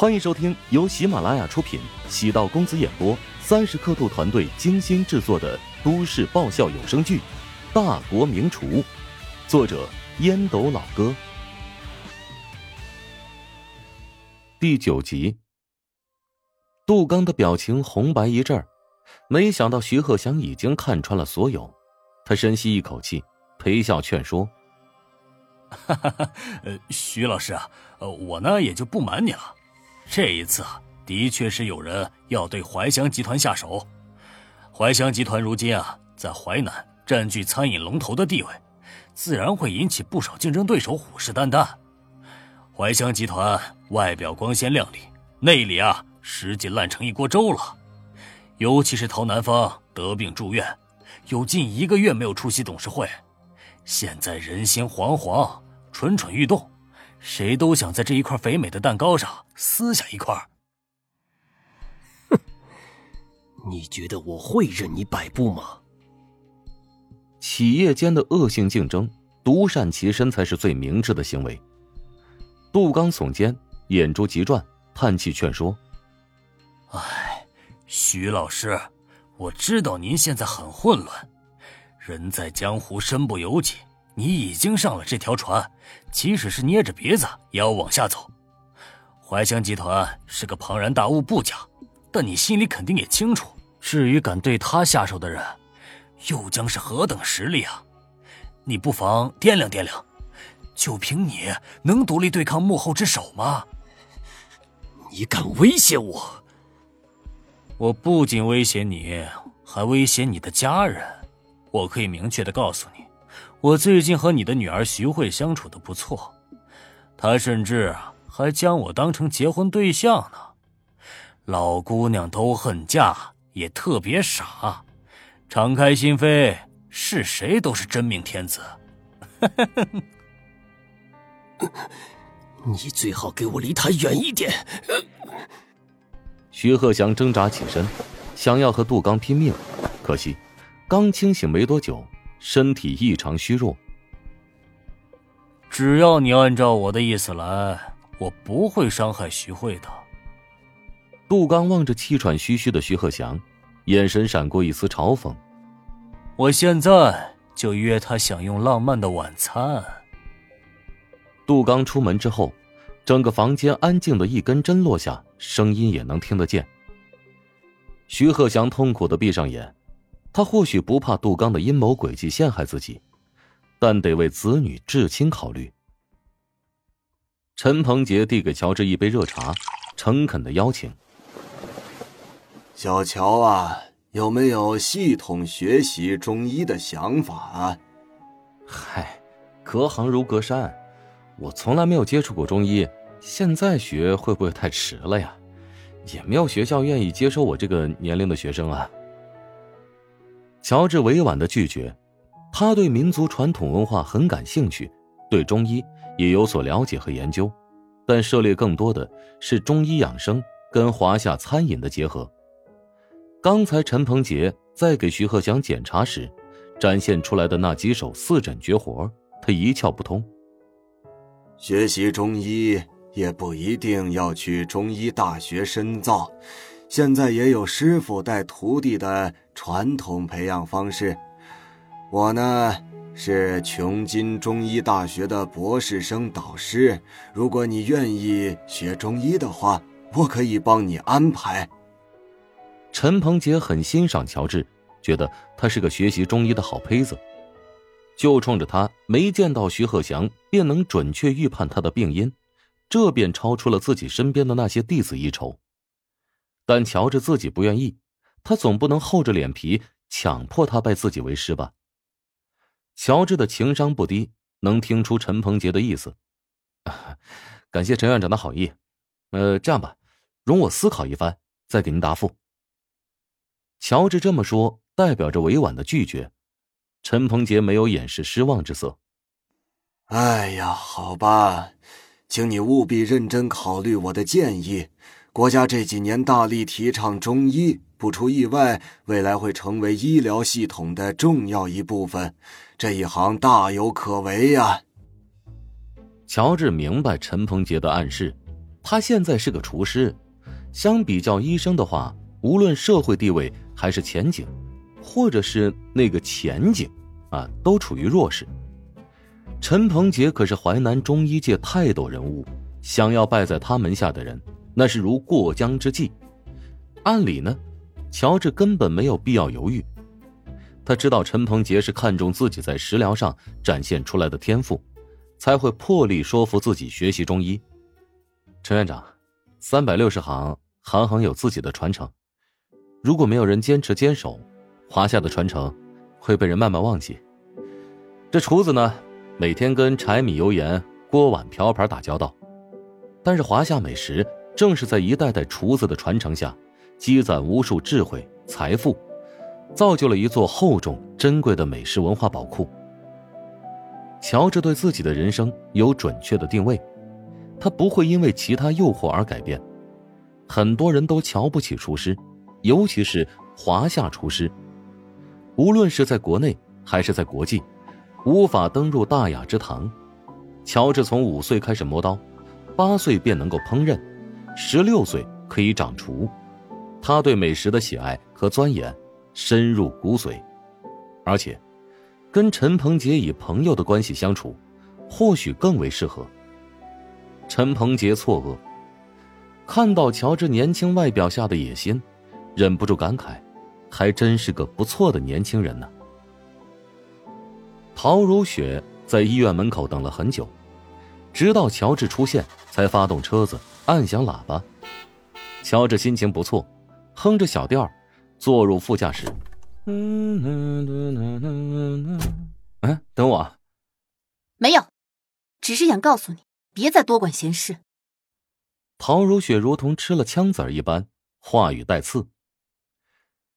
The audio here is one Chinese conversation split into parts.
欢迎收听由喜马拉雅出品、喜道公子演播、三十刻度团队精心制作的都市爆笑有声剧《大国名厨》，作者烟斗老哥。第九集，杜刚的表情红白一阵儿，没想到徐鹤翔已经看穿了所有。他深吸一口气，陪笑劝说：“哈哈哈，呃，徐老师啊，呃，我呢也就不瞒你了。”这一次，的确是有人要对怀香集团下手。怀香集团如今啊，在淮南占据餐饮龙头的地位，自然会引起不少竞争对手虎视眈眈。怀香集团外表光鲜亮丽，内里啊，实际烂成一锅粥了。尤其是陶南方得病住院，有近一个月没有出席董事会，现在人心惶惶，蠢蠢欲动。谁都想在这一块肥美的蛋糕上撕下一块。哼，你觉得我会任你摆布吗？企业间的恶性竞争，独善其身才是最明智的行为。杜刚耸肩，眼珠急转，叹气劝说：“哎，徐老师，我知道您现在很混乱，人在江湖身不由己。”你已经上了这条船，即使是捏着鼻子也要往下走。怀香集团是个庞然大物不假，但你心里肯定也清楚，至于敢对他下手的人，又将是何等实力啊！你不妨掂量掂量，就凭你能独立对抗幕后之手吗？你敢威胁我？我不仅威胁你，还威胁你的家人。我可以明确的告诉你。我最近和你的女儿徐慧相处的不错，她甚至还将我当成结婚对象呢。老姑娘都恨嫁，也特别傻，敞开心扉，是谁都是真命天子。你最好给我离她远一点。徐鹤翔挣扎起身，想要和杜刚拼命，可惜刚清醒没多久。身体异常虚弱。只要你按照我的意思来，我不会伤害徐慧的。杜刚望着气喘吁吁的徐鹤翔，眼神闪过一丝嘲讽。我现在就约他享用浪漫的晚餐。杜刚出门之后，整个房间安静的一根针落下，声音也能听得见。徐鹤翔痛苦的闭上眼。他或许不怕杜刚的阴谋诡计陷害自己，但得为子女至亲考虑。陈鹏杰递给乔治一杯热茶，诚恳的邀请：“小乔啊，有没有系统学习中医的想法啊？”“嗨，隔行如隔山，我从来没有接触过中医，现在学会不会太迟了呀？也没有学校愿意接收我这个年龄的学生啊。”乔治委婉的拒绝，他对民族传统文化很感兴趣，对中医也有所了解和研究，但涉猎更多的是中医养生跟华夏餐饮的结合。刚才陈鹏杰在给徐鹤祥检查时，展现出来的那几手四诊绝活，他一窍不通。学习中医也不一定要去中医大学深造。现在也有师傅带徒弟的传统培养方式。我呢是琼金中医大学的博士生导师，如果你愿意学中医的话，我可以帮你安排。陈鹏杰很欣赏乔治，觉得他是个学习中医的好胚子。就冲着他没见到徐鹤祥便能准确预判他的病因，这便超出了自己身边的那些弟子一筹。但乔治自己不愿意，他总不能厚着脸皮强迫他拜自己为师吧？乔治的情商不低，能听出陈鹏杰的意思。感谢陈院长的好意，呃，这样吧，容我思考一番，再给您答复。乔治这么说，代表着委婉的拒绝。陈鹏杰没有掩饰失望之色。哎呀，好吧，请你务必认真考虑我的建议。国家这几年大力提倡中医，不出意外，未来会成为医疗系统的重要一部分。这一行大有可为呀。乔治明白陈鹏杰的暗示，他现在是个厨师，相比较医生的话，无论社会地位还是前景，或者是那个前景，啊，都处于弱势。陈鹏杰可是淮南中医界泰斗人物，想要拜在他门下的人，那是如过江之鲫。按理呢，乔治根本没有必要犹豫。他知道陈鹏杰是看中自己在食疗上展现出来的天赋，才会破例说服自己学习中医。陈院长，三百六十行，行行有自己的传承。如果没有人坚持坚守，华夏的传承会被人慢慢忘记。这厨子呢，每天跟柴米油盐、锅碗瓢盆打交道，但是华夏美食正是在一代代厨子的传承下，积攒无数智慧财富。造就了一座厚重珍贵的美食文化宝库。乔治对自己的人生有准确的定位，他不会因为其他诱惑而改变。很多人都瞧不起厨师，尤其是华夏厨师。无论是在国内还是在国际，无法登入大雅之堂。乔治从五岁开始磨刀，八岁便能够烹饪，十六岁可以掌厨。他对美食的喜爱和钻研。深入骨髓，而且，跟陈鹏杰以朋友的关系相处，或许更为适合。陈鹏杰错愕，看到乔治年轻外表下的野心，忍不住感慨：还真是个不错的年轻人呢。陶如雪在医院门口等了很久，直到乔治出现，才发动车子，按响喇叭。乔治心情不错，哼着小调坐入副驾驶。嗯，等我。没有，只是想告诉你，别再多管闲事。陶如雪如同吃了枪子儿一般，话语带刺。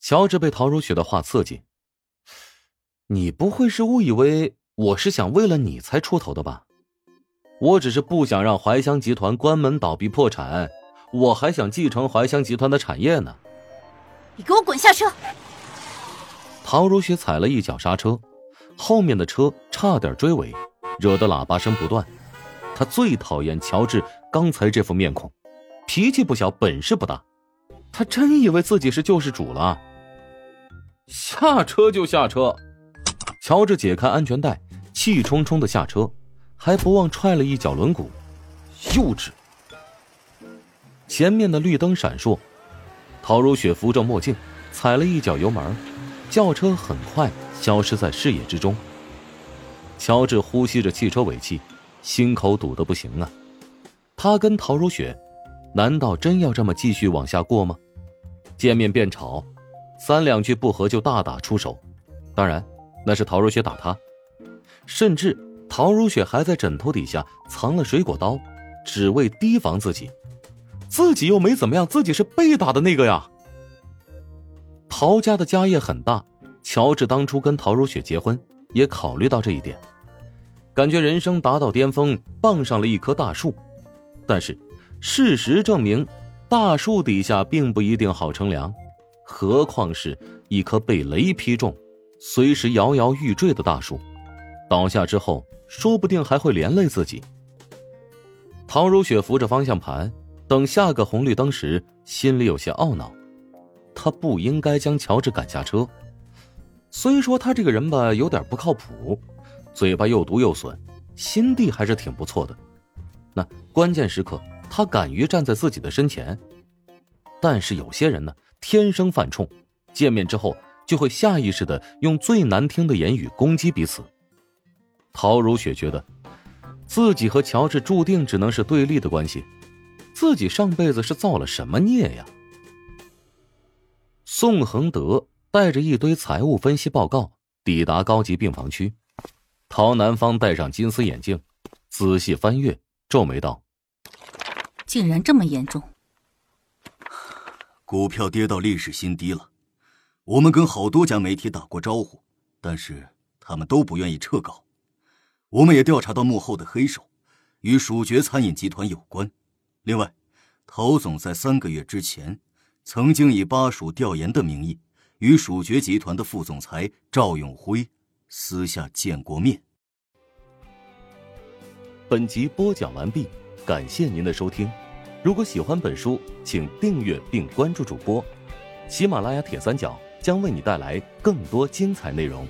乔治被陶如雪的话刺激。你不会是误以为我是想为了你才出头的吧？我只是不想让怀香集团关门倒闭破产，我还想继承怀香集团的产业呢。你给我滚下车！陶如雪踩了一脚刹车，后面的车差点追尾，惹得喇叭声不断。他最讨厌乔治刚才这副面孔，脾气不小，本事不大。他真以为自己是救世主了？下车就下车！乔治解开安全带，气冲冲的下车，还不忘踹了一脚轮毂。幼稚！前面的绿灯闪烁。陶如雪扶着墨镜，踩了一脚油门，轿车很快消失在视野之中。乔治呼吸着汽车尾气，心口堵得不行啊！他跟陶如雪，难道真要这么继续往下过吗？见面便吵，三两句不合就大打出手。当然，那是陶如雪打他，甚至陶如雪还在枕头底下藏了水果刀，只为提防自己。自己又没怎么样，自己是被打的那个呀。陶家的家业很大，乔治当初跟陶如雪结婚也考虑到这一点，感觉人生达到巅峰，傍上了一棵大树。但是，事实证明，大树底下并不一定好乘凉，何况是一棵被雷劈中、随时摇摇欲坠的大树，倒下之后，说不定还会连累自己。陶如雪扶着方向盘。等下个红绿灯时，心里有些懊恼，他不应该将乔治赶下车。虽说他这个人吧有点不靠谱，嘴巴又毒又损，心地还是挺不错的。那关键时刻，他敢于站在自己的身前。但是有些人呢，天生犯冲，见面之后就会下意识的用最难听的言语攻击彼此。陶如雪觉得，自己和乔治注定只能是对立的关系。自己上辈子是造了什么孽呀？宋恒德带着一堆财务分析报告抵达高级病房区，陶南方戴上金丝眼镜，仔细翻阅，皱眉道：“竟然这么严重！股票跌到历史新低了，我们跟好多家媒体打过招呼，但是他们都不愿意撤稿。我们也调查到幕后的黑手，与蜀爵餐饮集团有关。”另外，陶总在三个月之前，曾经以巴蜀调研的名义，与蜀爵集团的副总裁赵永辉私下见过面。本集播讲完毕，感谢您的收听。如果喜欢本书，请订阅并关注主播。喜马拉雅铁三角将为你带来更多精彩内容。